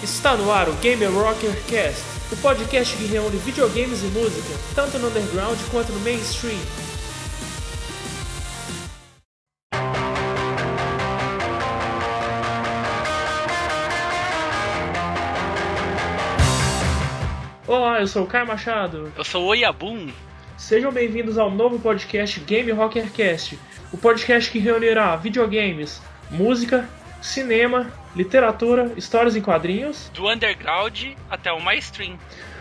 Está no ar o Gamer Rocker Cast, o podcast que reúne videogames e música, tanto no underground quanto no mainstream. Olá, eu sou o Caio Machado. Eu sou o Oyabun. Sejam bem-vindos ao novo podcast Game Rocker Cast, o podcast que reunirá videogames, música, cinema, literatura, histórias em quadrinhos. Do underground até o mainstream.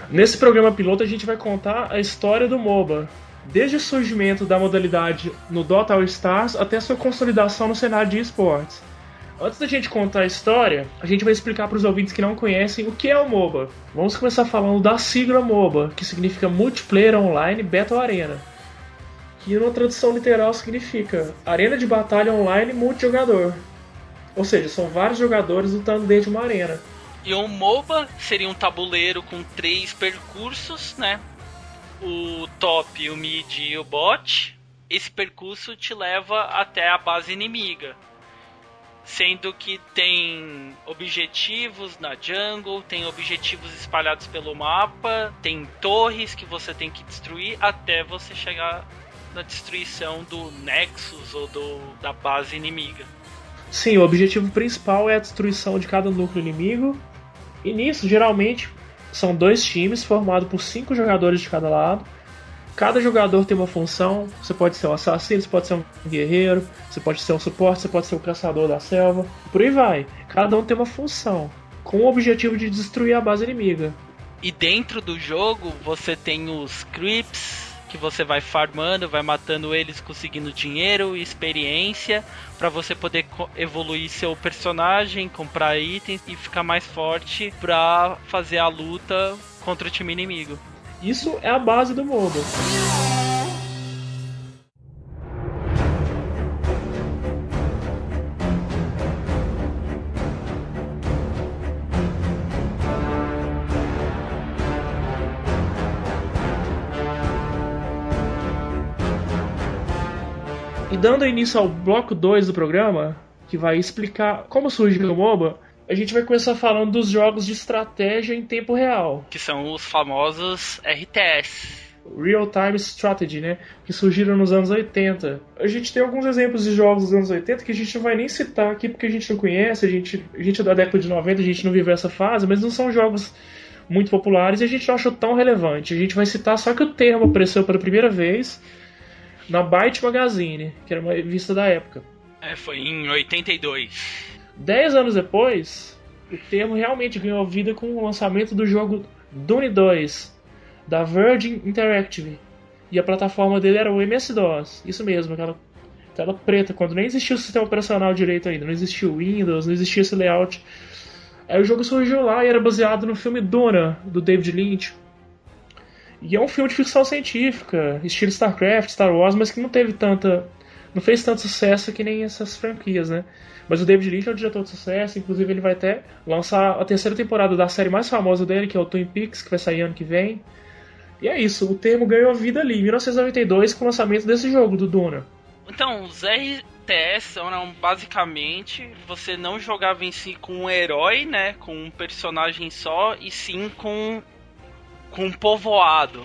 Nesse programa piloto a gente vai contar a história do MOBA, desde o surgimento da modalidade no Dota All Stars até sua consolidação no cenário de esportes. Antes da gente contar a história, a gente vai explicar para os ouvintes que não conhecem o que é o MOBA. Vamos começar falando da sigla MOBA, que significa Multiplayer Online Battle Arena. Que na tradução literal significa Arena de Batalha Online Multijogador. Ou seja, são vários jogadores lutando dentro de uma arena. E um MOBA seria um tabuleiro com três percursos, né? O top, o mid e o bot. Esse percurso te leva até a base inimiga sendo que tem objetivos na jungle, tem objetivos espalhados pelo mapa, tem torres que você tem que destruir até você chegar na destruição do Nexus ou do, da base inimiga. Sim, o objetivo principal é a destruição de cada núcleo inimigo. E nisso, geralmente, são dois times formados por cinco jogadores de cada lado. Cada jogador tem uma função. Você pode ser um assassino, você pode ser um guerreiro, você pode ser um suporte, você pode ser um caçador da selva. Por aí vai. Cada um tem uma função, com o objetivo de destruir a base inimiga. E dentro do jogo você tem os creeps que você vai farmando, vai matando eles, conseguindo dinheiro e experiência para você poder evoluir seu personagem, comprar itens e ficar mais forte para fazer a luta contra o time inimigo. Isso é a base do MOBA. E dando início ao bloco 2 do programa, que vai explicar como surgiu o MOBA, a gente vai começar falando dos jogos de estratégia em tempo real. Que são os famosos RTS. Real Time Strategy, né? Que surgiram nos anos 80. A gente tem alguns exemplos de jogos dos anos 80 que a gente não vai nem citar aqui porque a gente não conhece, a gente, a gente é da década de 90, a gente não viveu essa fase, mas não são jogos muito populares e a gente não achou tão relevante. A gente vai citar só que o termo apareceu pela primeira vez na Byte Magazine, que era uma revista da época. É, foi em 82. Dez anos depois, o termo realmente ganhou vida com o lançamento do jogo Dune 2, da Virgin Interactive. E a plataforma dele era o MS-DOS, isso mesmo, aquela tela preta, quando nem existia o sistema operacional direito ainda, não existia o Windows, não existia esse layout. Aí o jogo surgiu lá e era baseado no filme Duna, do David Lynch. E é um filme de ficção científica, estilo StarCraft, Star Wars, mas que não teve tanta. não fez tanto sucesso que nem essas franquias, né? Mas o David Lynch é um diretor de sucesso, inclusive ele vai até lançar a terceira temporada da série mais famosa dele, que é o Twin Peaks, que vai sair ano que vem. E é isso, o termo ganhou vida ali, em 1992, com o lançamento desse jogo, do Duna. Então, os RTS eram basicamente você não jogava em si com um herói, né, com um personagem só, e sim com, com um povoado.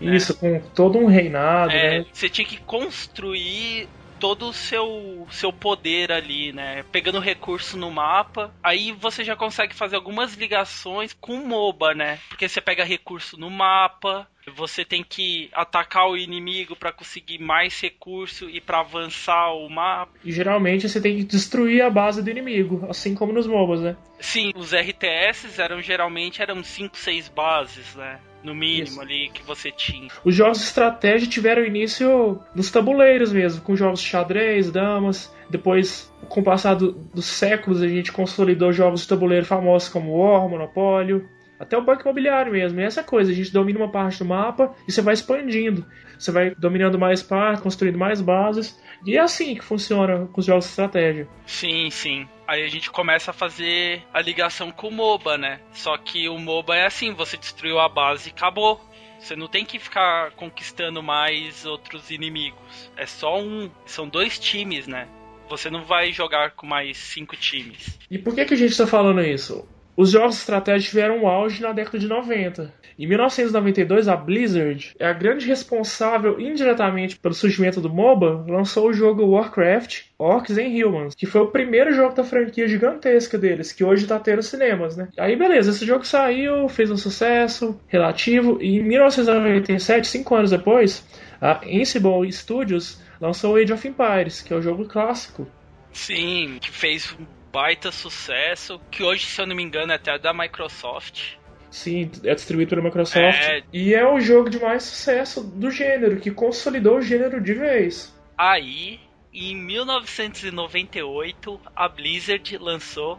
Isso, né? com todo um reinado. É, né? Você tinha que construir todo o seu, seu poder ali, né? Pegando recurso no mapa. Aí você já consegue fazer algumas ligações com o MOBA, né? Porque você pega recurso no mapa, você tem que atacar o inimigo para conseguir mais recurso e para avançar o mapa. E geralmente você tem que destruir a base do inimigo, assim como nos MOBAs, né? Sim, os RTS eram geralmente eram 5, 6 bases, né? No mínimo Isso. ali que você tinha. Os jogos de estratégia tiveram início nos tabuleiros mesmo, com jogos de xadrez, damas. Depois, com o passar do, dos séculos, a gente consolidou jogos de tabuleiro famosos como War, Monopólio, até o banco imobiliário mesmo. E essa coisa, a gente domina uma parte do mapa e você vai expandindo. Você vai dominando mais partes, construindo mais bases. E é assim que funciona com os jogos de estratégia. Sim, sim. Aí a gente começa a fazer a ligação com o MOBA, né? Só que o MOBA é assim, você destruiu a base e acabou. Você não tem que ficar conquistando mais outros inimigos. É só um. São dois times, né? Você não vai jogar com mais cinco times. E por que, que a gente está falando isso? Os jogos de estratégia tiveram um auge na década de 90. Em 1992, a Blizzard, a grande responsável indiretamente pelo surgimento do MOBA, lançou o jogo Warcraft Orcs and Humans, que foi o primeiro jogo da franquia gigantesca deles, que hoje está tendo cinemas, né? Aí beleza, esse jogo saiu, fez um sucesso relativo, e em 1997, cinco anos depois, a Ansible Studios lançou Age of Empires, que é o jogo clássico. Sim, que fez baita sucesso, que hoje, se eu não me engano, é até da Microsoft. Sim, é distribuído pela Microsoft. É... E é o jogo de mais sucesso do gênero, que consolidou o gênero de vez. Aí, em 1998, a Blizzard lançou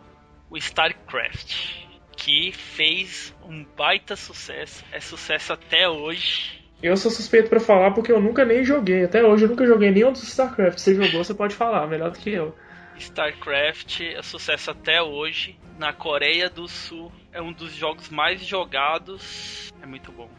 o StarCraft, que fez um baita sucesso, é sucesso até hoje. Eu sou suspeito para falar porque eu nunca nem joguei. Até hoje eu nunca joguei nenhum dos StarCraft. Você jogou, você pode falar, melhor do que eu. StarCraft é sucesso até hoje. Na Coreia do Sul é um dos jogos mais jogados. É muito bom.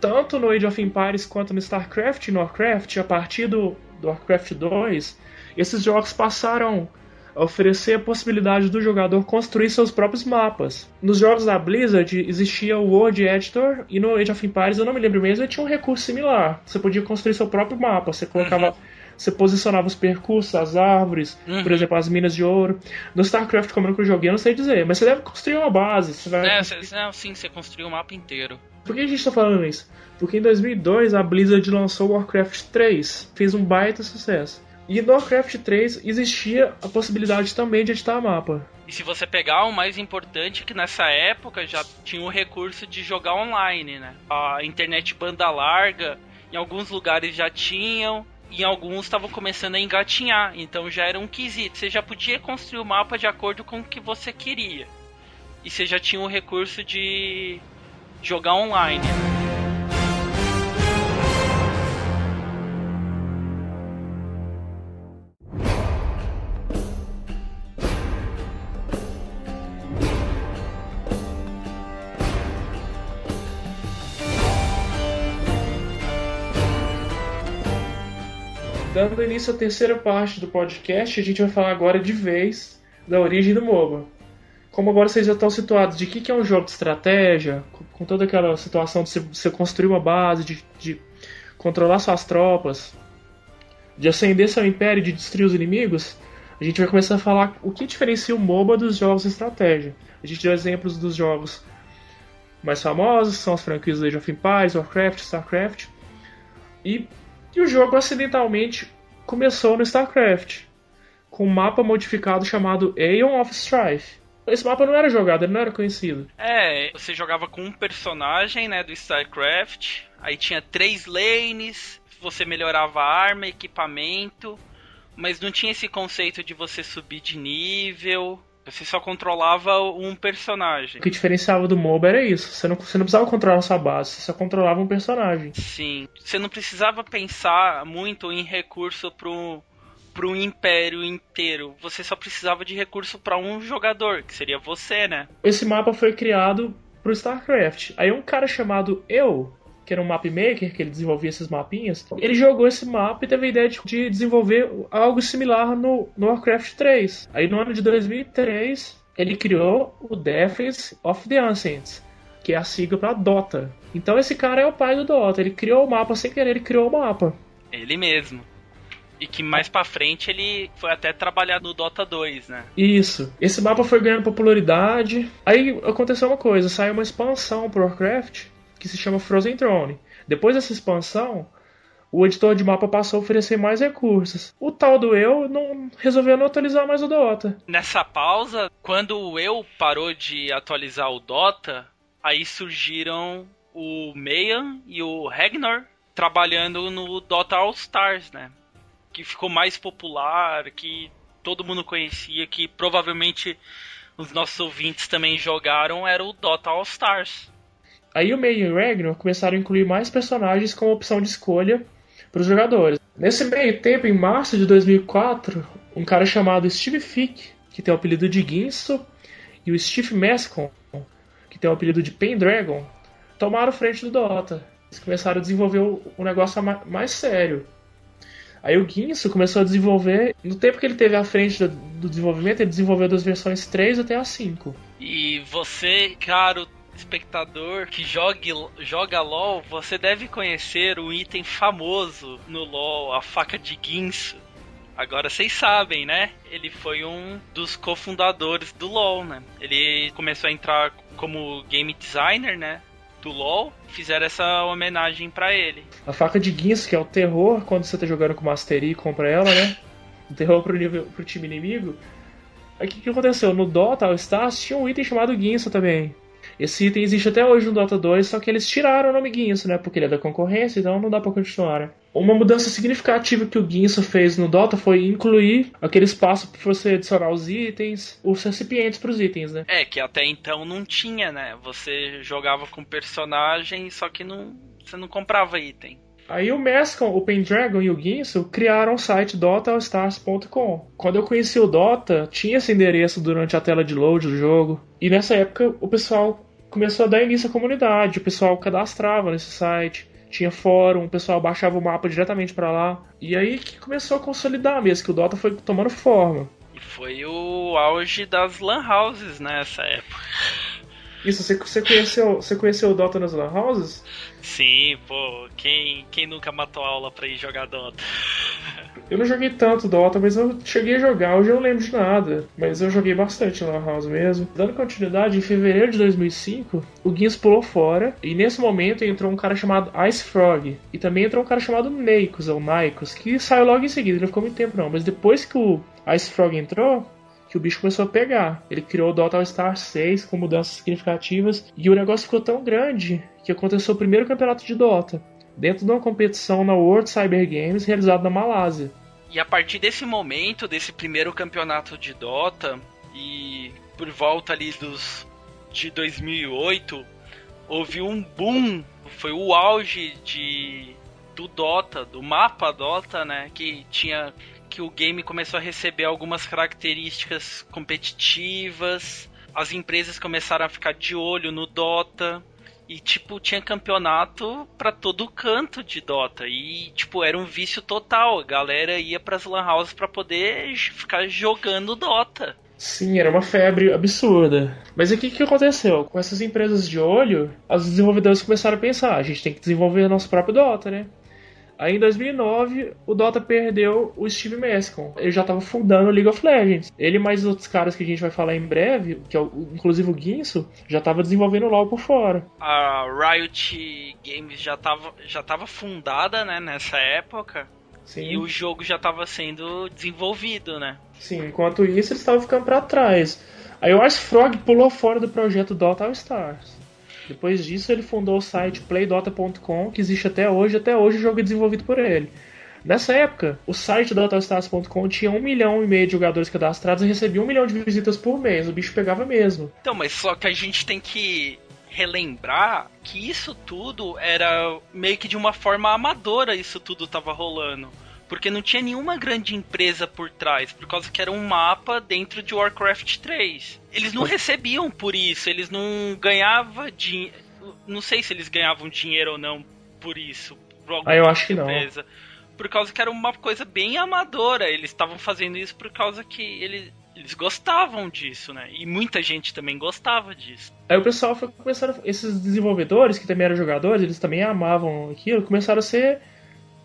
Tanto no Age of Empires quanto no StarCraft e no Warcraft, a partir do, do Warcraft 2, esses jogos passaram a oferecer a possibilidade do jogador construir seus próprios mapas. Nos jogos da Blizzard existia o World Editor e no Age of Empires, eu não me lembro mesmo, tinha um recurso similar. Você podia construir seu próprio mapa, você colocava uhum você posicionava os percursos, as árvores, uhum. por exemplo, as minas de ouro. No StarCraft, como eu nunca joguei, eu não sei dizer, mas você deve construir uma base. Você vai é, não, sim, você construiu o mapa inteiro. Por que a gente está falando isso? Porque em 2002 a Blizzard lançou Warcraft 3, fez um baita sucesso. E no Warcraft 3 existia a possibilidade também de editar mapa. E se você pegar o mais importante, que nessa época já tinha o recurso de jogar online, né? A internet banda larga, em alguns lugares já tinham, e alguns estavam começando a engatinhar, então já era um quesito. Você já podia construir o mapa de acordo com o que você queria. E você já tinha o recurso de jogar online. Dando início à terceira parte do podcast, a gente vai falar agora de vez da origem do MOBA. Como agora vocês já estão situados de que, que é um jogo de estratégia, com toda aquela situação de você construir uma base, de, de controlar suas tropas, de ascender seu império de destruir os inimigos, a gente vai começar a falar o que diferencia o MOBA dos jogos de estratégia. A gente deu exemplos dos jogos mais famosos, são as franquias Age of Empires, Warcraft, Starcraft. E e o jogo acidentalmente começou no StarCraft, com um mapa modificado chamado Aeon of Strife. Esse mapa não era jogado, ele não era conhecido. É, você jogava com um personagem, né, do StarCraft, aí tinha três lanes, você melhorava arma, equipamento, mas não tinha esse conceito de você subir de nível, você só controlava um personagem. O que diferenciava do MOBA era isso. Você não, você não precisava controlar a sua base, você só controlava um personagem. Sim. Você não precisava pensar muito em recurso pro, pro império inteiro. Você só precisava de recurso para um jogador, que seria você, né? Esse mapa foi criado pro StarCraft. Aí um cara chamado Eu, que era um map maker, que ele desenvolvia esses mapinhas, ele jogou esse mapa e teve a ideia de, desenvolver algo similar no, no Warcraft 3. Aí no ano de 2003, ele criou o Defense of the Ancients, que é a sigla para Dota. Então esse cara é o pai do Dota, ele criou o mapa sem querer, ele criou o mapa. Ele mesmo. E que mais pra frente ele foi até trabalhar no Dota 2, né? Isso. Esse mapa foi ganhando popularidade. Aí aconteceu uma coisa, saiu uma expansão pro Warcraft que se chama Frozen Throne. Depois dessa expansão, o editor de mapa passou a oferecer mais recursos. O tal do eu não resolveu não atualizar mais o Dota. Nessa pausa, quando o eu parou de atualizar o Dota, aí surgiram o Mayan e o Ragnar trabalhando no Dota All Stars, né? Que ficou mais popular, que todo mundo conhecia, que provavelmente os nossos ouvintes também jogaram, era o Dota All Stars. Aí o May e o Ragnar começaram a incluir mais personagens como opção de escolha para os jogadores. Nesse meio tempo, em março de 2004, um cara chamado Steve Fick, que tem o apelido de Guinso, e o Steve Mescon, que tem o apelido de Pendragon, tomaram frente do Dota. Eles começaram a desenvolver o negócio mais sério. Aí o Guinso começou a desenvolver, no tempo que ele teve à frente do desenvolvimento, ele desenvolveu das versões 3 até a 5. E você, caro espectador que jogue, joga LOL, você deve conhecer o item famoso no LOL, a faca de guinso. Agora vocês sabem, né? Ele foi um dos cofundadores do LoL, né? Ele começou a entrar como game designer, né? Do LoL, fizeram essa homenagem para ele. A faca de guinso, que é o terror quando você tá jogando com Mastery e compra ela, né? O terror pro, nível, pro time inimigo. Aí o que, que aconteceu? No Dota All Stars tinha um item chamado guinso também. Esse item existe até hoje no Dota 2, só que eles tiraram o nome Guinso, né? Porque ele é da concorrência, então não dá pra continuar, né? Uma mudança significativa que o Guinso fez no Dota foi incluir aquele espaço para você adicionar os itens, os recipientes para os itens, né? É, que até então não tinha, né? Você jogava com personagem, só que não, você não comprava item. Aí o Mescon, o Pendragon e o Guinso criaram o site DotaAllStars.com. Quando eu conheci o Dota, tinha esse endereço durante a tela de load do jogo. E nessa época o pessoal começou a dar início à comunidade, o pessoal cadastrava nesse site, tinha fórum, o pessoal baixava o mapa diretamente para lá. E aí que começou a consolidar mesmo, que o Dota foi tomando forma. E foi o auge das lan houses nessa época. Isso, você, você, conheceu, você conheceu o Dota nas lan houses? Sim, pô, quem, quem nunca matou aula pra ir jogar Dota? Eu não joguei tanto Dota, mas eu cheguei a jogar, hoje eu não lembro de nada. Mas eu joguei bastante na House mesmo. Dando continuidade, em fevereiro de 2005, o Guinness pulou fora, e nesse momento entrou um cara chamado Ice Frog, e também entrou um cara chamado Neikos, ou Naikos, que saiu logo em seguida, não ficou muito tempo não, mas depois que o Ice Frog entrou, que o bicho começou a pegar. Ele criou o Dota Star 6 com mudanças significativas e o negócio ficou tão grande que aconteceu o primeiro campeonato de Dota, dentro de uma competição na World Cyber Games realizada na Malásia. E a partir desse momento, desse primeiro campeonato de Dota, e por volta ali dos de 2008, houve um boom, foi o auge de do Dota, do mapa Dota, né, que tinha que o game começou a receber algumas características competitivas, as empresas começaram a ficar de olho no Dota. E, tipo, tinha campeonato para todo canto de Dota. E, tipo, era um vício total. A galera ia pras Lan Houses pra poder ficar jogando Dota. Sim, era uma febre absurda. Mas o que, que aconteceu? Com essas empresas de olho, os desenvolvedores começaram a pensar: a gente tem que desenvolver nosso próprio Dota, né? Aí em 2009, o Dota perdeu o Steve Mescon. Ele já estava fundando o League of Legends. Ele mais outros caras que a gente vai falar em breve, que é o, inclusive o Guinso, já estava desenvolvendo LoL por fora. A Riot Games já estava já tava fundada, né, nessa época. Sim. E o jogo já estava sendo desenvolvido, né? Sim, enquanto isso eles estavam ficando para trás. Aí o Ice Frog pulou fora do projeto Dota All Stars. Depois disso, ele fundou o site playdota.com, que existe até hoje. Até hoje o jogo é desenvolvido por ele. Nessa época, o site DotaStars.com tinha um milhão e meio de jogadores cadastrados e recebia um milhão de visitas por mês. O bicho pegava mesmo. Então, mas só que a gente tem que relembrar que isso tudo era meio que de uma forma amadora, isso tudo tava rolando. Porque não tinha nenhuma grande empresa por trás, por causa que era um mapa dentro de Warcraft 3. Eles não recebiam por isso, eles não ganhavam dinheiro. Não sei se eles ganhavam dinheiro ou não por isso. Por ah, eu acho que empresa. não. Por causa que era uma coisa bem amadora. Eles estavam fazendo isso por causa que eles, eles gostavam disso, né? E muita gente também gostava disso. Aí o pessoal foi começando. Esses desenvolvedores, que também eram jogadores, eles também amavam aquilo, começaram a ser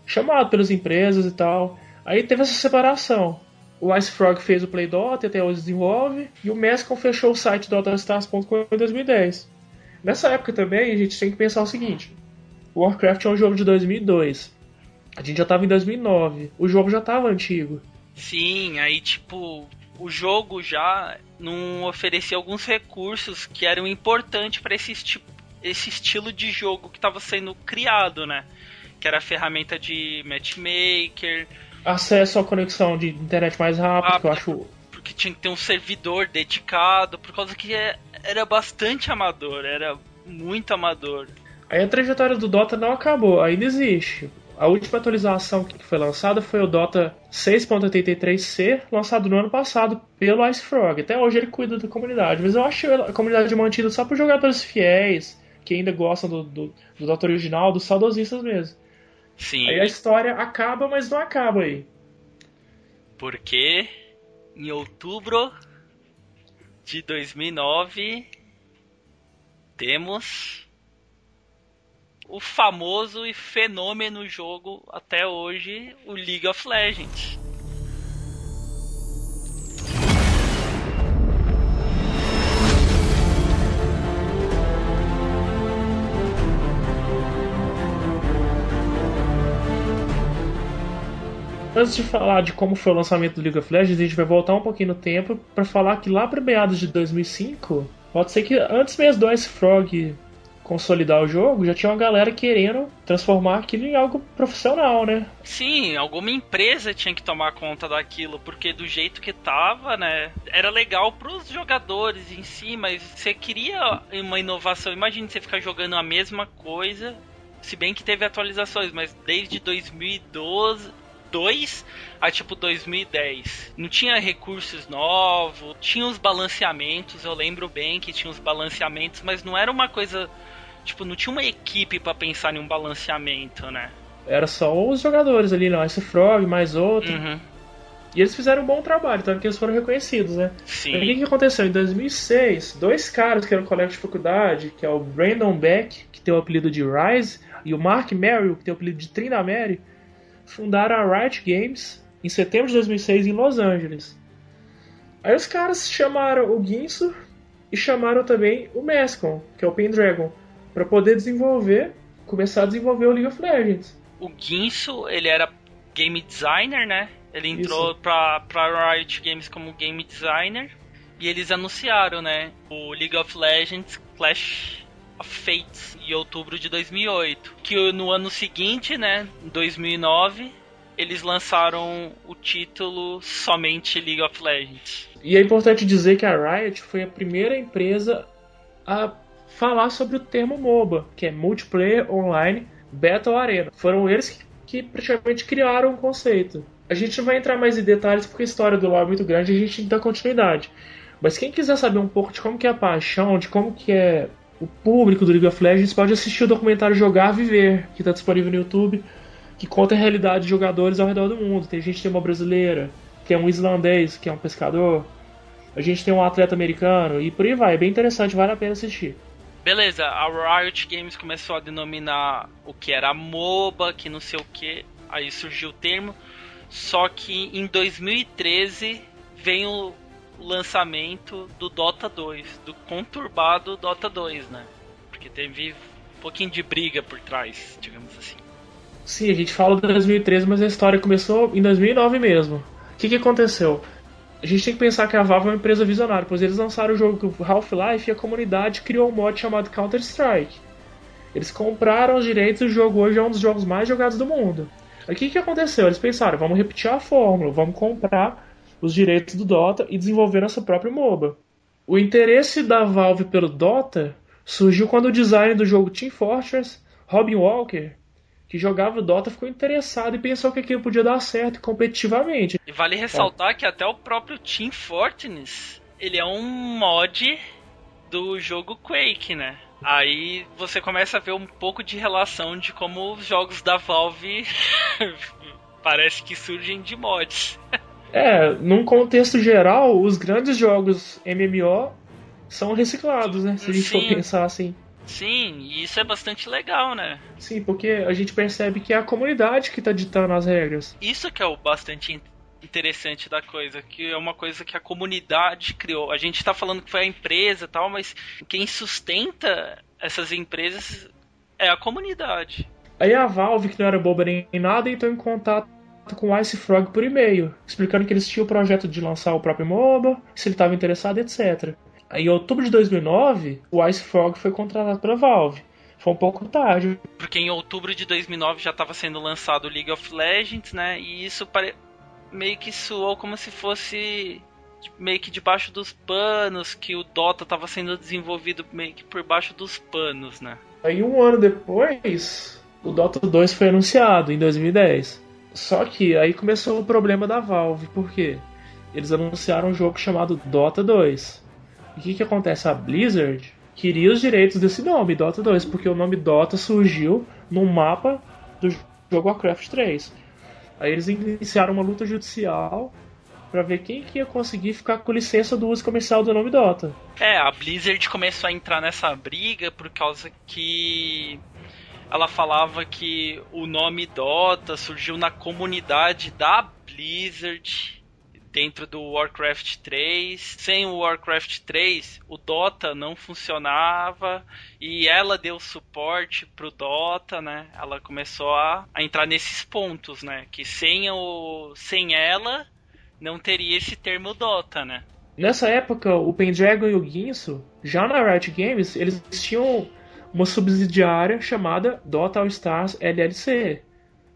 chamados pelas empresas e tal. Aí teve essa separação. O Ice Frog fez o Play Dota e até hoje desenvolve. E o Mescon fechou o site DotaStars.com em 2010. Nessa época também a gente tem que pensar o seguinte: Warcraft é um jogo de 2002. A gente já estava em 2009. O jogo já estava antigo. Sim, aí tipo, o jogo já não oferecia alguns recursos que eram importantes para esse, esse estilo de jogo que estava sendo criado, né? Que era a ferramenta de matchmaker, acesso à conexão de internet mais rápido, ah, que eu acho. Porque tinha que ter um servidor dedicado, por causa que é, era bastante amador, era muito amador. Aí a trajetória do Dota não acabou, ainda existe. A última atualização que foi lançada foi o Dota 6.83c, lançado no ano passado pelo Ice Frog. Até hoje ele cuida da comunidade, mas eu acho a comunidade mantida só por jogadores fiéis, que ainda gostam do, do, do Dota original, dos saudosistas mesmo. Sim. Aí a história acaba, mas não acaba aí. Porque em outubro de 2009 temos o famoso e fenômeno jogo até hoje, o League of Legends. Antes de falar de como foi o lançamento do League of Legends, a gente vai voltar um pouquinho no tempo para falar que lá para meados de 2005, pode ser que antes mesmo do Ice Frog consolidar o jogo, já tinha uma galera querendo transformar aquilo em algo profissional, né? Sim, alguma empresa tinha que tomar conta daquilo, porque do jeito que tava, né, era legal pros jogadores em si, mas você queria uma inovação. Imagine você ficar jogando a mesma coisa, se bem que teve atualizações, mas desde 2012 2002 a tipo 2010. Não tinha recursos novos, tinha os balanceamentos, eu lembro bem que tinha os balanceamentos, mas não era uma coisa. Tipo, não tinha uma equipe para pensar em um balanceamento, né? Era só os jogadores ali, não. Esse Frog, mais outro. Uhum. E eles fizeram um bom trabalho, tanto que eles foram reconhecidos, né? Sim. E o que, que aconteceu? Em 2006, dois caras que eram colegas de faculdade, que é o Brandon Beck, que tem o apelido de Rise, e o Mark Merrill, que tem o apelido de Trinamere, fundaram a Riot Games em setembro de 2006 em Los Angeles. Aí os caras chamaram o Guinso e chamaram também o Mescon, que é o Pendragon, para poder desenvolver, começar a desenvolver o League of Legends. O Guinso, ele era game designer, né? Ele entrou pra, pra Riot Games como game designer e eles anunciaram, né? O League of Legends Clash Fates em outubro de 2008. Que no ano seguinte, né, 2009, eles lançaram o título somente League of Legends. E é importante dizer que a Riot foi a primeira empresa a falar sobre o termo MOBA, que é Multiplayer Online Battle Arena. Foram eles que, que praticamente criaram o conceito. A gente não vai entrar mais em detalhes porque a história do LoL é muito grande e a gente que dar continuidade. Mas quem quiser saber um pouco de como que é a paixão, de como que é o público do League of Legends pode assistir o documentário Jogar Viver, que está disponível no YouTube, que conta a realidade de jogadores ao redor do mundo. Tem gente que tem uma brasileira, tem um islandês, que é um pescador, a gente tem um atleta americano, e por aí vai. É bem interessante, vale a pena assistir. Beleza, a Riot Games começou a denominar o que era MOBA, que não sei o que, aí surgiu o termo. Só que em 2013 vem o lançamento do Dota 2, do conturbado Dota 2, né? Porque teve um pouquinho de briga por trás, digamos assim. Sim, a gente fala de 2013, mas a história começou em 2009 mesmo. O que, que aconteceu? A gente tem que pensar que a Valve é uma empresa visionária, pois eles lançaram o jogo Half-Life e a comunidade criou um mod chamado Counter-Strike. Eles compraram os direitos e o jogo hoje é um dos jogos mais jogados do mundo. O que, que aconteceu? Eles pensaram, vamos repetir a fórmula, vamos comprar os direitos do Dota e desenvolver nosso próprio MOBA. O interesse da Valve pelo Dota surgiu quando o designer do jogo Team Fortress, Robin Walker, que jogava o Dota, ficou interessado e pensou que aquilo podia dar certo competitivamente. E vale ressaltar é. que até o próprio Team Fortress, ele é um mod do jogo Quake, né? Aí você começa a ver um pouco de relação de como os jogos da Valve parece que surgem de mods. É, num contexto geral, os grandes jogos MMO são reciclados, né? Se a gente Sim. for pensar assim. Sim, e isso é bastante legal, né? Sim, porque a gente percebe que é a comunidade que está ditando as regras. Isso que é o bastante interessante da coisa, que é uma coisa que a comunidade criou. A gente está falando que foi a empresa e tal, mas quem sustenta essas empresas é a comunidade. Aí a Valve, que não era boba nem nada, entrou em contato com o Ice Frog por e-mail, explicando que eles tinham o projeto de lançar o próprio MOBA, se ele estava interessado, etc. Em outubro de 2009, o Ice Frog foi contratado pela Valve. Foi um pouco tarde. Porque em outubro de 2009 já estava sendo lançado o League of Legends, né? E isso pare... meio que soou como se fosse meio que debaixo dos panos, que o Dota estava sendo desenvolvido meio que por baixo dos panos, né? Aí um ano depois, o Dota 2 foi anunciado, em 2010. Só que aí começou o problema da Valve, por quê? Eles anunciaram um jogo chamado Dota 2. E o que, que acontece? A Blizzard queria os direitos desse nome, Dota 2, porque o nome Dota surgiu no mapa do jogo Warcraft 3. Aí eles iniciaram uma luta judicial para ver quem que ia conseguir ficar com licença do uso comercial do nome Dota. É, a Blizzard começou a entrar nessa briga por causa que ela falava que o nome Dota surgiu na comunidade da Blizzard dentro do Warcraft 3. Sem o Warcraft 3, o Dota não funcionava e ela deu suporte pro Dota, né? Ela começou a, a entrar nesses pontos, né? Que sem, o, sem ela não teria esse termo Dota, né? Nessa época, o Pendragon e o Guinso, já na Riot Games, eles tinham uma subsidiária chamada Dota All Stars LLC.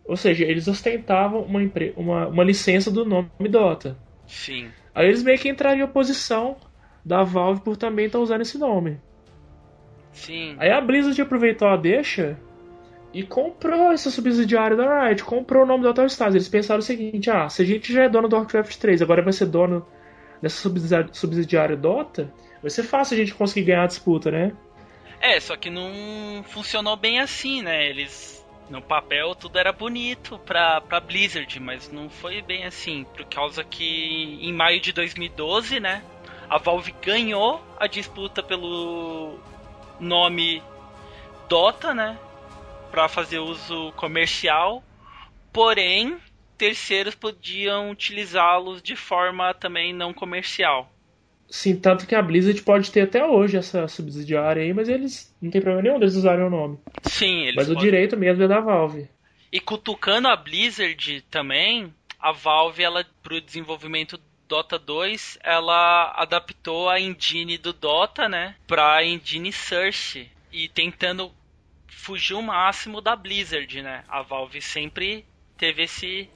Ou seja, eles ostentavam uma, uma, uma licença do nome Dota. Sim. Aí eles meio que entrariam em oposição da Valve por também estar tá usando esse nome. Sim. Aí a Blizzard aproveitou a deixa e comprou essa subsidiária da Riot, comprou o nome da Total Stars. Eles pensaram o seguinte: ah, se a gente já é dono do Warcraft 3, agora vai ser dono dessa subsidiária Dota, vai ser fácil a gente conseguir ganhar a disputa, né? É, só que não funcionou bem assim, né? Eles no papel tudo era bonito pra, pra Blizzard, mas não foi bem assim, por causa que em maio de 2012, né, a Valve ganhou a disputa pelo nome Dota, né, para fazer uso comercial, porém terceiros podiam utilizá-los de forma também não comercial. Sim, tanto que a Blizzard pode ter até hoje essa subsidiária aí, mas eles não tem problema nenhum deles usarem o nome. Sim, eles Mas podem... o direito mesmo é da Valve. E cutucando a Blizzard também, a Valve, ela pro desenvolvimento Dota 2, ela adaptou a engine do Dota, né, pra engine Search e tentando fugir o máximo da Blizzard, né? A Valve sempre teve esse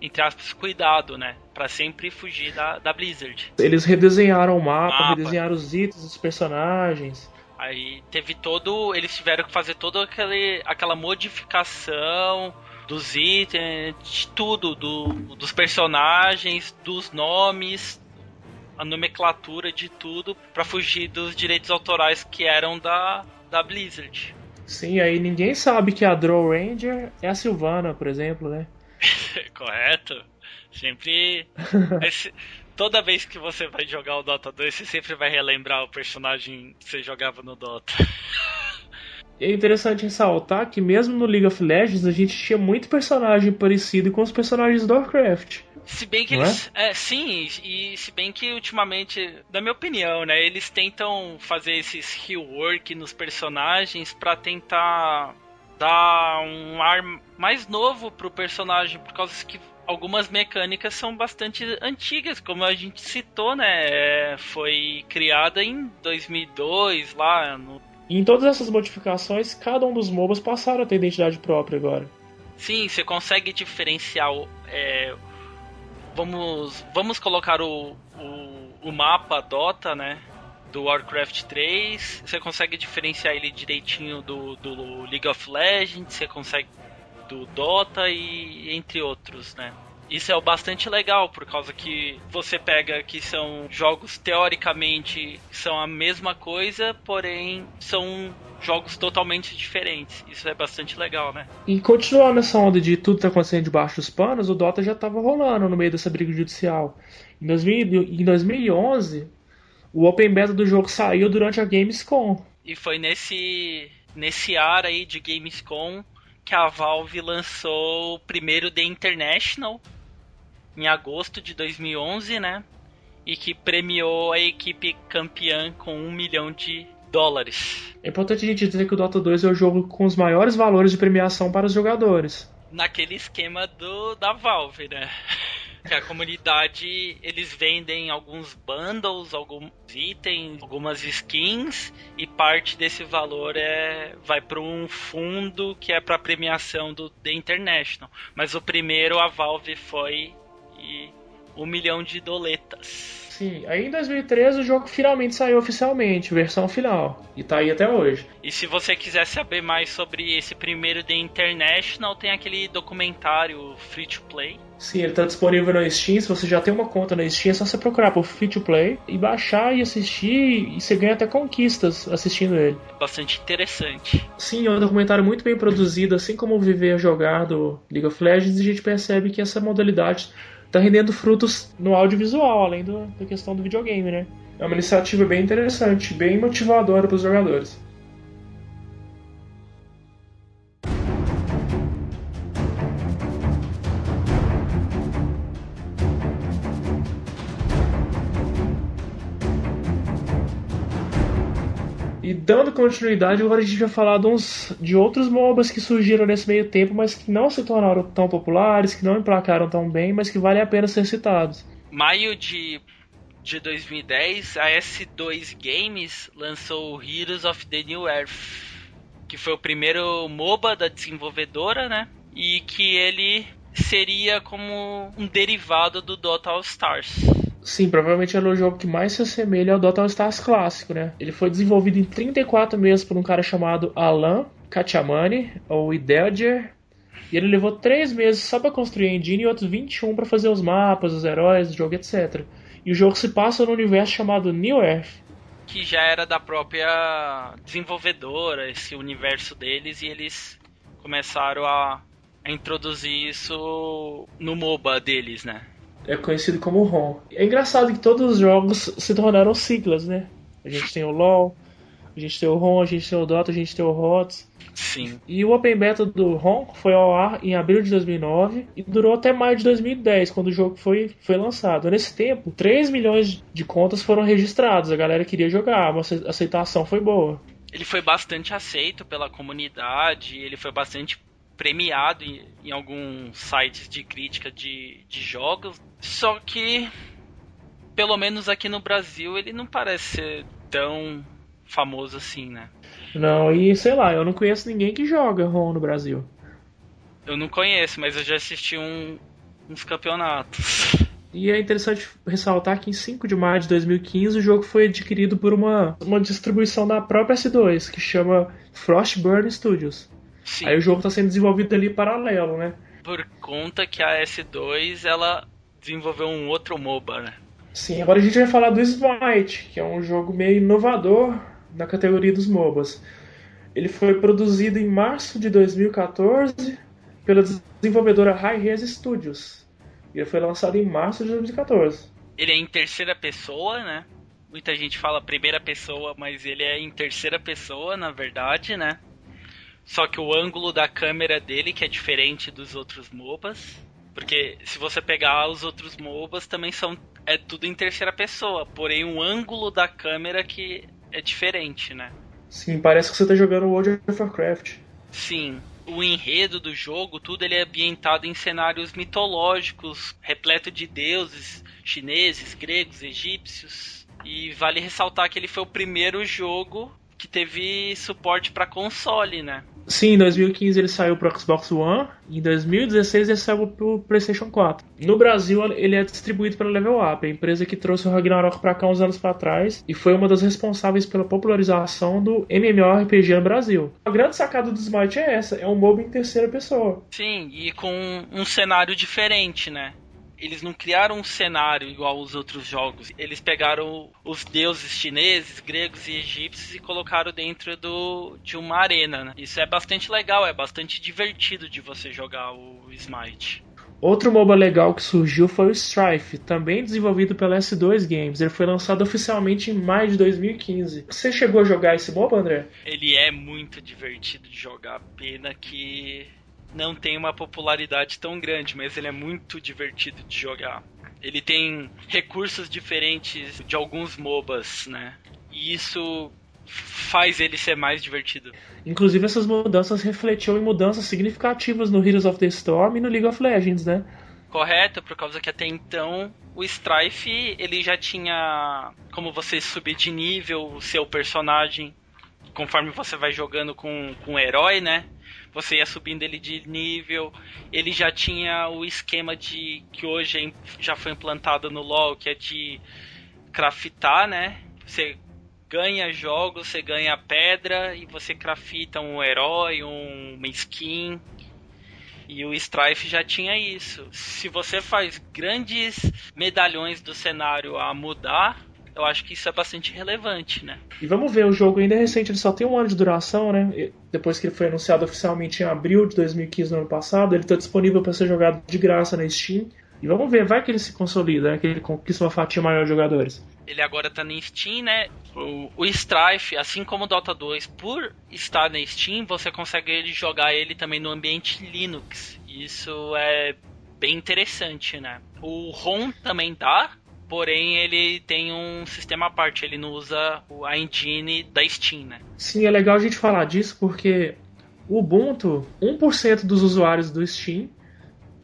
entre aspas, cuidado, né? Pra sempre fugir da, da Blizzard. Eles redesenharam o mapa, mapa, redesenharam os itens dos personagens. Aí teve todo. Eles tiveram que fazer toda aquele, aquela modificação dos itens, de tudo, do, dos personagens, dos nomes, a nomenclatura de tudo, para fugir dos direitos autorais que eram da, da Blizzard. Sim, aí ninguém sabe que a Draw Ranger é a Silvana, por exemplo, né? Correto. Sempre. Esse... Toda vez que você vai jogar o Dota 2, você sempre vai relembrar o personagem que você jogava no Dota. É interessante ressaltar que mesmo no League of Legends a gente tinha muito personagem parecido com os personagens do Warcraft. Se bem que Não eles. É? É, sim, e se bem que ultimamente, na minha opinião, né, eles tentam fazer esses rework nos personagens para tentar dar um ar mais novo pro personagem, por causa que algumas mecânicas são bastante antigas, como a gente citou, né? É, foi criada em 2002 lá no em todas essas modificações, cada um dos MOBAs passaram a ter identidade própria agora. Sim, você consegue diferenciar o, é, vamos vamos colocar o, o, o mapa Dota, né? Do Warcraft 3, você consegue diferenciar ele direitinho do, do League of Legends, você consegue do Dota e entre outros, né? Isso é bastante legal, por causa que você pega que são jogos teoricamente são a mesma coisa, porém são jogos totalmente diferentes. Isso é bastante legal, né? E continuando nessa onda de tudo tá acontecendo debaixo dos panos, o Dota já tava rolando no meio dessa briga judicial. Em, 2000, em 2011, o Open Beta do jogo saiu durante a Gamescom. E foi nesse, nesse ar aí de Gamescom que a Valve lançou o primeiro The International em agosto de 2011, né? E que premiou a equipe campeã com um milhão de dólares. É importante a gente dizer que o Dota 2 é o jogo com os maiores valores de premiação para os jogadores. Naquele esquema do da Valve, né? que a comunidade eles vendem alguns bundles, alguns itens, algumas skins e parte desse valor é vai para um fundo que é para premiação do The International. Mas o primeiro a Valve foi e um milhão de doletas. Sim, aí em 2013 o jogo finalmente saiu oficialmente, versão final, e tá aí até hoje. E se você quiser saber mais sobre esse primeiro The International, tem aquele documentário Free to Play. Sim, ele tá disponível na Steam, se você já tem uma conta na Steam, é só você procurar por Free to Play e baixar e assistir, e você ganha até conquistas assistindo ele. Bastante interessante. Sim, é um documentário muito bem produzido, assim como o Viver a Jogar do League of Legends, e a gente percebe que essa modalidade tá rendendo frutos no audiovisual, além do, da questão do videogame, né? É uma iniciativa bem interessante, bem motivadora para os jogadores. E dando continuidade, agora a gente vai falar de, uns, de outros MOBAs que surgiram nesse meio tempo, mas que não se tornaram tão populares, que não emplacaram tão bem, mas que vale a pena ser citados. Maio de, de 2010, a S2 Games lançou Heroes of the New Earth, que foi o primeiro MOBA da desenvolvedora, né? E que ele seria como um derivado do Dota All Stars. Sim, provavelmente é o jogo que mais se assemelha ao Dota All Stars clássico, né? Ele foi desenvolvido em 34 meses por um cara chamado Alan Kachamani, ou Idelger, e ele levou 3 meses só para construir a engine e outros 21 para fazer os mapas, os heróis, o jogo, etc. E o jogo se passa no universo chamado New Earth. Que já era da própria desenvolvedora, esse universo deles, e eles começaram a introduzir isso no MOBA deles, né? É conhecido como ROM. É engraçado que todos os jogos se tornaram siglas, né? A gente tem o LoL, a gente tem o ROM, a gente tem o Dota, a gente tem o HOTS. Sim. E o Open Beta do ROM foi ao ar em abril de 2009 e durou até maio de 2010, quando o jogo foi, foi lançado. Nesse tempo, 3 milhões de contas foram registradas, a galera queria jogar, a aceitação foi boa. Ele foi bastante aceito pela comunidade, ele foi bastante premiado em, em alguns sites de crítica de, de jogos. Só que, pelo menos aqui no Brasil, ele não parece ser tão famoso assim, né? Não, e sei lá, eu não conheço ninguém que joga ROM no Brasil. Eu não conheço, mas eu já assisti um, uns campeonatos. E é interessante ressaltar que em 5 de maio de 2015 o jogo foi adquirido por uma, uma distribuição da própria S2, que chama Frostburn Studios. Sim. Aí o jogo está sendo desenvolvido ali paralelo, né? Por conta que a S2 ela desenvolveu um outro MOBA, né? Sim, agora a gente vai falar do Smite, que é um jogo meio inovador na categoria dos MOBAs. Ele foi produzido em março de 2014 pela desenvolvedora Hi-Res Studios. E ele foi lançado em março de 2014. Ele é em terceira pessoa, né? Muita gente fala primeira pessoa, mas ele é em terceira pessoa, na verdade, né? Só que o ângulo da câmera dele que é diferente dos outros MOBAs. Porque se você pegar os outros MOBAs também são é tudo em terceira pessoa, porém o ângulo da câmera que é diferente, né? Sim, parece que você está jogando World of Warcraft. Sim, o enredo do jogo, tudo ele é ambientado em cenários mitológicos, repleto de deuses chineses, gregos, egípcios. E vale ressaltar que ele foi o primeiro jogo que teve suporte para console, né? Sim, em 2015 ele saiu para Xbox One, em 2016 ele saiu para o PlayStation 4. No Brasil ele é distribuído pela Level Up, a empresa que trouxe o Ragnarok para cá uns anos para trás e foi uma das responsáveis pela popularização do MMORPG no Brasil. A grande sacada do Smite é essa, é um MOBA em terceira pessoa. Sim, e com um cenário diferente, né? Eles não criaram um cenário igual os outros jogos. Eles pegaram os deuses chineses, gregos e egípcios e colocaram dentro do, de uma arena. Né? Isso é bastante legal, é bastante divertido de você jogar o Smite. Outro MOBA legal que surgiu foi o Strife, também desenvolvido pela S2 Games. Ele foi lançado oficialmente em maio de 2015. Você chegou a jogar esse MOBA, André? Ele é muito divertido de jogar, pena que não tem uma popularidade tão grande, mas ele é muito divertido de jogar. Ele tem recursos diferentes de alguns MOBAs, né? E isso faz ele ser mais divertido. Inclusive essas mudanças refletiram em mudanças significativas no Heroes of the Storm e no League of Legends, né? Correto, por causa que até então o Strife ele já tinha como você subir de nível o seu personagem conforme você vai jogando com, com o herói, né? Você ia subindo ele de nível. Ele já tinha o esquema de que hoje já foi implantado no LoL, que é de craftar, né? Você ganha jogos, você ganha pedra e você crafta um herói, um, uma skin. E o Strife já tinha isso. Se você faz grandes medalhões do cenário a mudar, eu acho que isso é bastante relevante, né? E vamos ver, o jogo ainda é recente, ele só tem um ano de duração, né? Depois que ele foi anunciado oficialmente em abril de 2015, no ano passado, ele está disponível para ser jogado de graça na Steam. E vamos ver, vai que ele se consolida, né? que ele conquista uma fatia maior de jogadores. Ele agora tá no Steam, né? O, o Strife, assim como o Dota 2, por estar na Steam, você consegue jogar ele também no ambiente Linux. Isso é bem interessante, né? O ROM também dá, porém ele tem um sistema à parte, ele não usa a engine da Steam, né? Sim, é legal a gente falar disso porque o Ubuntu, 1% dos usuários do Steam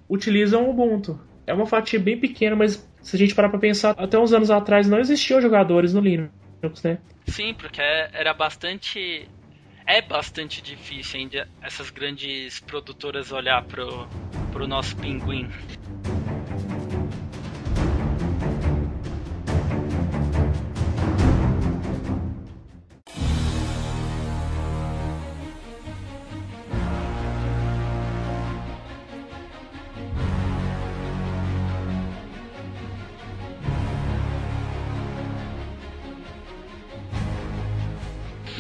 utilizam o Ubuntu. É uma fatia bem pequena, mas se a gente parar pra pensar, até uns anos atrás não existiam jogadores no Linux, né? Sim, porque era bastante. É bastante difícil ainda essas grandes produtoras olhar pro, pro nosso pinguim.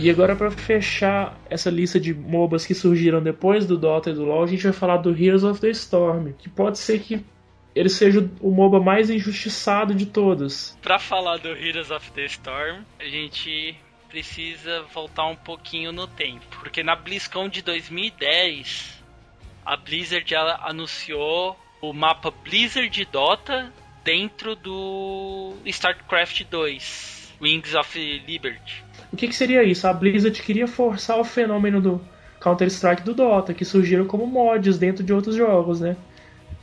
E agora para fechar essa lista de MOBAs que surgiram depois do Dota e do LoL, a gente vai falar do Heroes of the Storm, que pode ser que ele seja o MOBA mais injustiçado de todos. Para falar do Heroes of the Storm, a gente precisa voltar um pouquinho no tempo, porque na BlizzCon de 2010, a Blizzard anunciou o mapa Blizzard Dota dentro do StarCraft 2, Wings of Liberty. O que, que seria isso? A Blizzard queria forçar o fenômeno do Counter-Strike do Dota, que surgiram como mods dentro de outros jogos, né?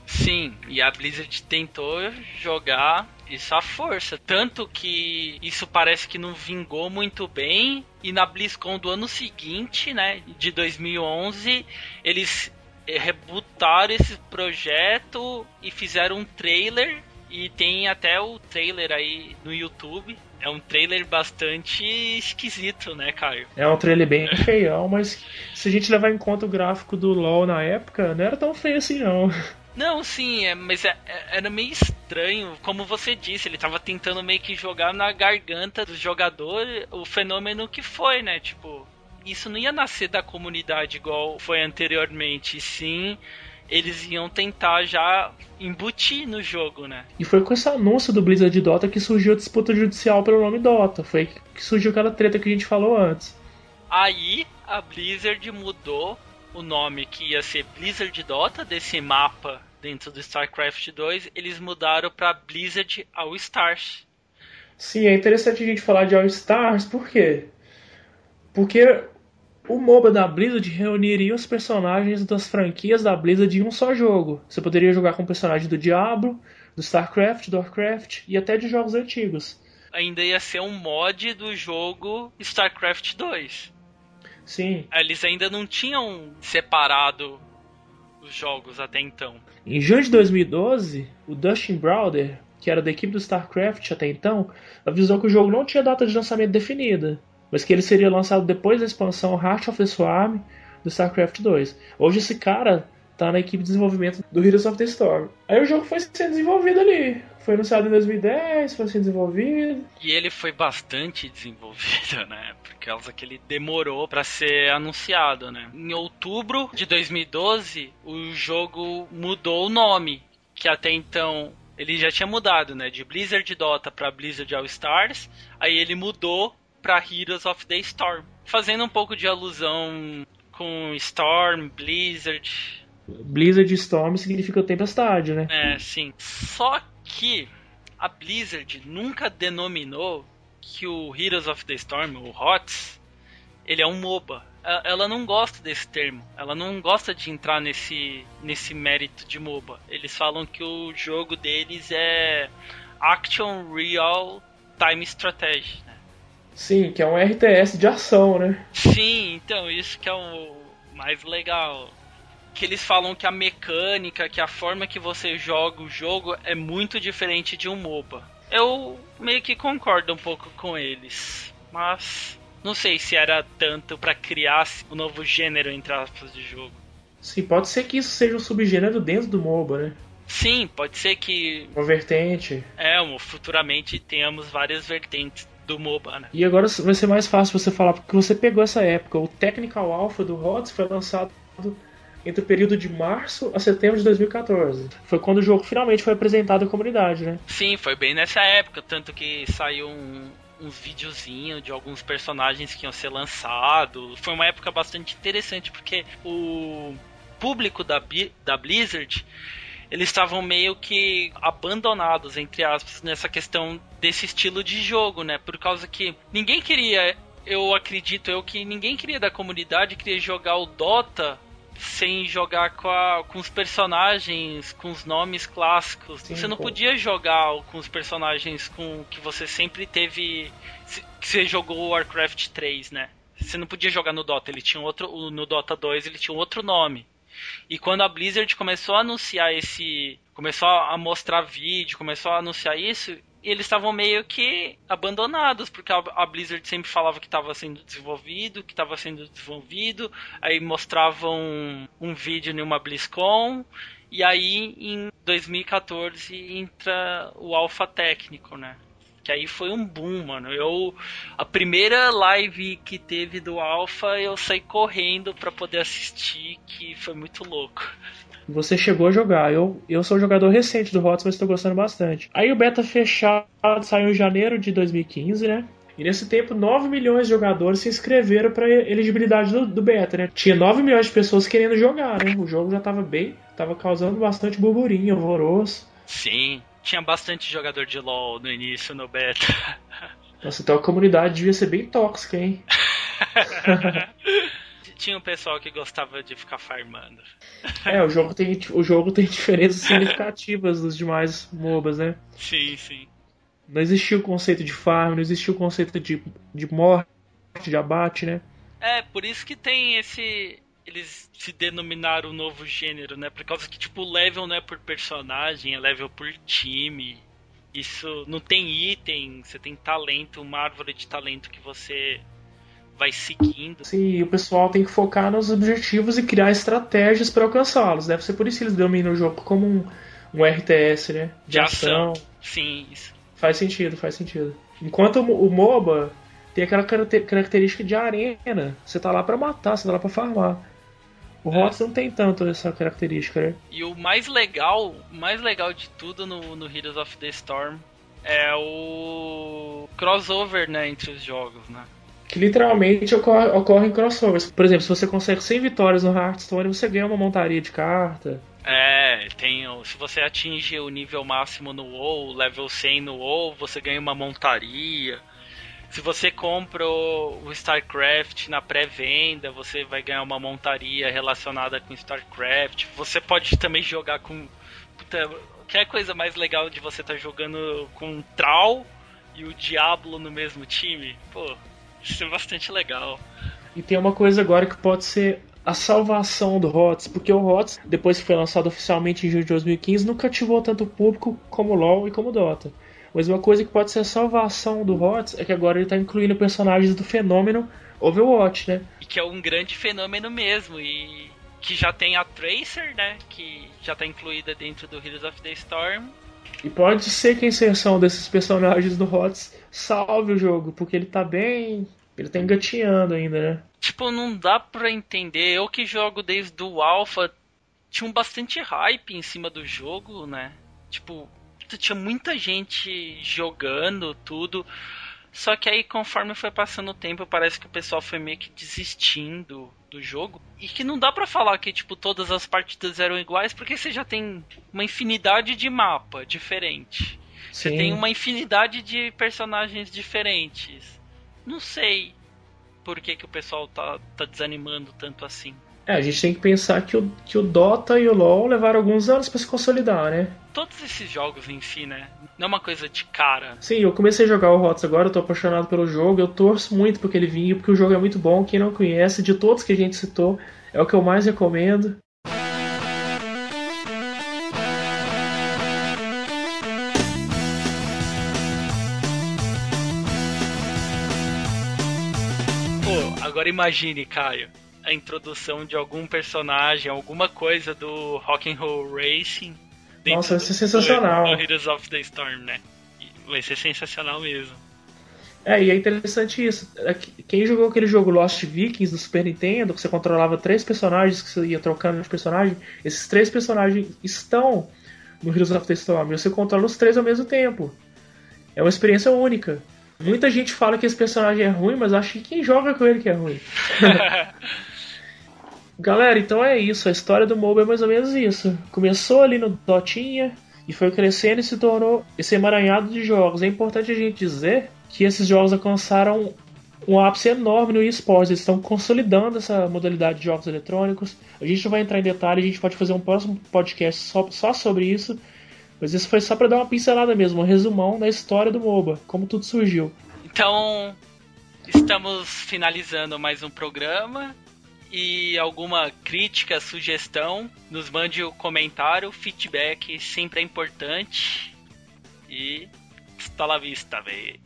Sim, e a Blizzard tentou jogar isso à força. Tanto que isso parece que não vingou muito bem. E na BlizzCon do ano seguinte, né, de 2011, eles rebutaram esse projeto e fizeram um trailer. E tem até o trailer aí no YouTube é um trailer bastante esquisito, né, Caio? É um trailer bem feião, mas se a gente levar em conta o gráfico do LoL na época, não era tão feio assim, não. Não, sim, é, mas é, é, era meio estranho. Como você disse, ele tava tentando meio que jogar na garganta do jogador o fenômeno que foi, né? Tipo, isso não ia nascer da comunidade igual foi anteriormente, sim eles iam tentar já embutir no jogo, né? E foi com esse anúncio do Blizzard Dota que surgiu a disputa judicial pelo nome Dota. Foi que surgiu aquela treta que a gente falou antes. Aí a Blizzard mudou o nome que ia ser Blizzard Dota desse mapa dentro do StarCraft 2, eles mudaram para Blizzard All Stars. Sim, é interessante a gente falar de All Stars, por quê? Porque o MOBA da Blizzard reuniria os personagens das franquias da Blizzard em um só jogo. Você poderia jogar com personagens do Diablo, do StarCraft, do Warcraft e até de jogos antigos. Ainda ia ser um mod do jogo StarCraft 2. Sim. Eles ainda não tinham separado os jogos até então. Em junho de 2012, o Dustin Browder, que era da equipe do StarCraft até então, avisou que o jogo não tinha data de lançamento definida mas que ele seria lançado depois da expansão Heart of the Swarm do StarCraft 2. Hoje esse cara tá na equipe de desenvolvimento do Heroes of the Storm. Aí o jogo foi sendo desenvolvido ali. Foi anunciado em 2010, foi sendo desenvolvido. E ele foi bastante desenvolvido, né? Por causa que ele demorou para ser anunciado, né? Em outubro de 2012, o jogo mudou o nome, que até então ele já tinha mudado, né? De Blizzard Dota para Blizzard All Stars. Aí ele mudou para Heroes of the Storm, fazendo um pouco de alusão com Storm, Blizzard. Blizzard Storm significa tempestade, né? É, sim. Só que a Blizzard nunca denominou que o Heroes of the Storm, o HOTS, ele é um MOBA. Ela não gosta desse termo. Ela não gosta de entrar nesse, nesse mérito de MOBA. Eles falam que o jogo deles é Action Real Time Strategy. Sim, que é um RTS de ação, né? Sim, então, isso que é o mais legal. Que eles falam que a mecânica, que a forma que você joga o jogo é muito diferente de um MOBA. Eu meio que concordo um pouco com eles, mas não sei se era tanto para criar um novo gênero entre aspas de jogo. Sim, pode ser que isso seja um subgênero dentro do MOBA, né? Sim, pode ser que. Uma vertente. É, futuramente tenhamos várias vertentes do MOBA, né? E agora vai ser mais fácil você falar, porque você pegou essa época. O Technical Alpha do HOTS foi lançado entre o período de março a setembro de 2014. Foi quando o jogo finalmente foi apresentado à comunidade, né? Sim, foi bem nessa época, tanto que saiu um, uns videozinhos de alguns personagens que iam ser lançados. Foi uma época bastante interessante, porque o público da, da Blizzard eles estavam meio que abandonados, entre aspas, nessa questão desse estilo de jogo, né? Por causa que ninguém queria, eu acredito eu que ninguém queria da comunidade queria jogar o Dota sem jogar com, a, com os personagens, com os nomes clássicos. Sim, você não pô. podia jogar com os personagens com que você sempre teve. Que você jogou Warcraft 3, né? Você não podia jogar no Dota, ele tinha outro. No Dota 2 ele tinha outro nome. E quando a Blizzard começou a anunciar esse. Começou a mostrar vídeo, começou a anunciar isso, eles estavam meio que abandonados, porque a Blizzard sempre falava que estava sendo desenvolvido, que estava sendo desenvolvido, aí mostravam um, um vídeo em uma BlizzCon, e aí em 2014 entra o alfa técnico, né? Que aí foi um boom, mano. Eu a primeira live que teve do Alpha, eu saí correndo para poder assistir, que foi muito louco. Você chegou a jogar. Eu, eu sou jogador recente do HOTS, mas estou gostando bastante. Aí o beta fechado saiu em janeiro de 2015, né? E nesse tempo, 9 milhões de jogadores se inscreveram para elegibilidade do, do, beta, né? Tinha 9 milhões de pessoas querendo jogar, né? O jogo já estava bem, estava causando bastante burburinho, alvoroço. Sim, tinha bastante jogador de LoL no início, no beta. Nossa, então a comunidade devia ser bem tóxica, hein? tinha um pessoal que gostava de ficar farmando. É, o jogo tem, o jogo tem diferenças significativas dos demais MOBAs, né? Sim, sim. Não existia o conceito de farm, não existia o conceito de, de morte, de abate, né? É, por isso que tem esse. Eles se denominaram um novo gênero, né? Por causa que, tipo, level não é por personagem, é level por time. Isso não tem item, você tem talento, uma árvore de talento que você vai seguindo. Sim, o pessoal tem que focar nos objetivos e criar estratégias para alcançá-los. Deve ser por isso que eles dominam o jogo como um, um RTS, né? De, de ação. ação. Sim, isso. Faz sentido, faz sentido. Enquanto o, o MOBA tem aquela característica de arena. Você tá lá para matar, você tá lá para farmar. O é. HOTS não tem tanto essa característica, né? E o mais legal, mais legal de tudo no, no Heroes of the Storm é o crossover, né, entre os jogos, né? que literalmente ocorre, ocorre em crossovers. Por exemplo, se você consegue 100 vitórias no Hearthstone, você ganha uma montaria de carta. É, tem, se você atinge o nível máximo no WoW, level 100 no WoW, você ganha uma montaria. Se você compra o StarCraft na pré-venda, você vai ganhar uma montaria relacionada com StarCraft. Você pode também jogar com. Puta, que é a coisa mais legal de você estar tá jogando com o Troll e o Diablo no mesmo time? Pô, isso é bastante legal. E tem uma coisa agora que pode ser a salvação do HOTS, porque o HOTS, depois que foi lançado oficialmente em julho de 2015, nunca cativou tanto o público como o LoL e como o Dota. Mas uma coisa que pode ser a salvação do HOTS é que agora ele está incluindo personagens do fenômeno Overwatch, né? E que é um grande fenômeno mesmo, e que já tem a Tracer, né? Que já está incluída dentro do Heroes of the Storm. E pode ser que a inserção desses personagens no HOTS salve o jogo, porque ele tá bem. Ele tá engatinhando ainda, né? Tipo, não dá pra entender. Eu que jogo desde o Alpha, tinha um bastante hype em cima do jogo, né? Tipo, tinha muita gente jogando tudo. Só que aí, conforme foi passando o tempo, parece que o pessoal foi meio que desistindo do jogo. E que não dá para falar que, tipo, todas as partidas eram iguais, porque você já tem uma infinidade de mapa diferente. Você tem uma infinidade de personagens diferentes. Não sei por que, que o pessoal tá, tá desanimando tanto assim. É, a gente tem que pensar que o, que o Dota e o LoL levaram alguns anos para se consolidar, né? Todos esses jogos em si, né? Não é uma coisa de cara. Sim, eu comecei a jogar o HOTS agora, eu tô apaixonado pelo jogo, eu torço muito porque ele vinha, porque o jogo é muito bom. Quem não conhece, de todos que a gente citou, é o que eu mais recomendo. Pô, agora imagine, Caio a introdução de algum personagem, alguma coisa do Rock'n'Roll Racing. Nossa, vai ser sensacional. Do, Heroes of the Storm, né? Vai ser sensacional mesmo. É, e é interessante isso. É quem jogou aquele jogo Lost Vikings do Super Nintendo, que você controlava três personagens, que você ia trocando de personagem, esses três personagens estão no Heroes of the Storm. E você controla os três ao mesmo tempo. É uma experiência única. Muita gente fala que esse personagem é ruim, mas acho que quem joga com ele que é ruim. Galera, então é isso. A história do MOBA é mais ou menos isso. Começou ali no Dotinha e foi crescendo e se tornou esse emaranhado de jogos. É importante a gente dizer que esses jogos alcançaram um ápice enorme no eSports. Eles estão consolidando essa modalidade de jogos eletrônicos. A gente não vai entrar em detalhe, a gente pode fazer um próximo podcast só, só sobre isso. Mas isso foi só para dar uma pincelada mesmo, um resumão da história do MOBA, como tudo surgiu. Então, estamos finalizando mais um programa. E alguma crítica, sugestão, nos mande o um comentário, feedback sempre é importante. E está la vista, velho.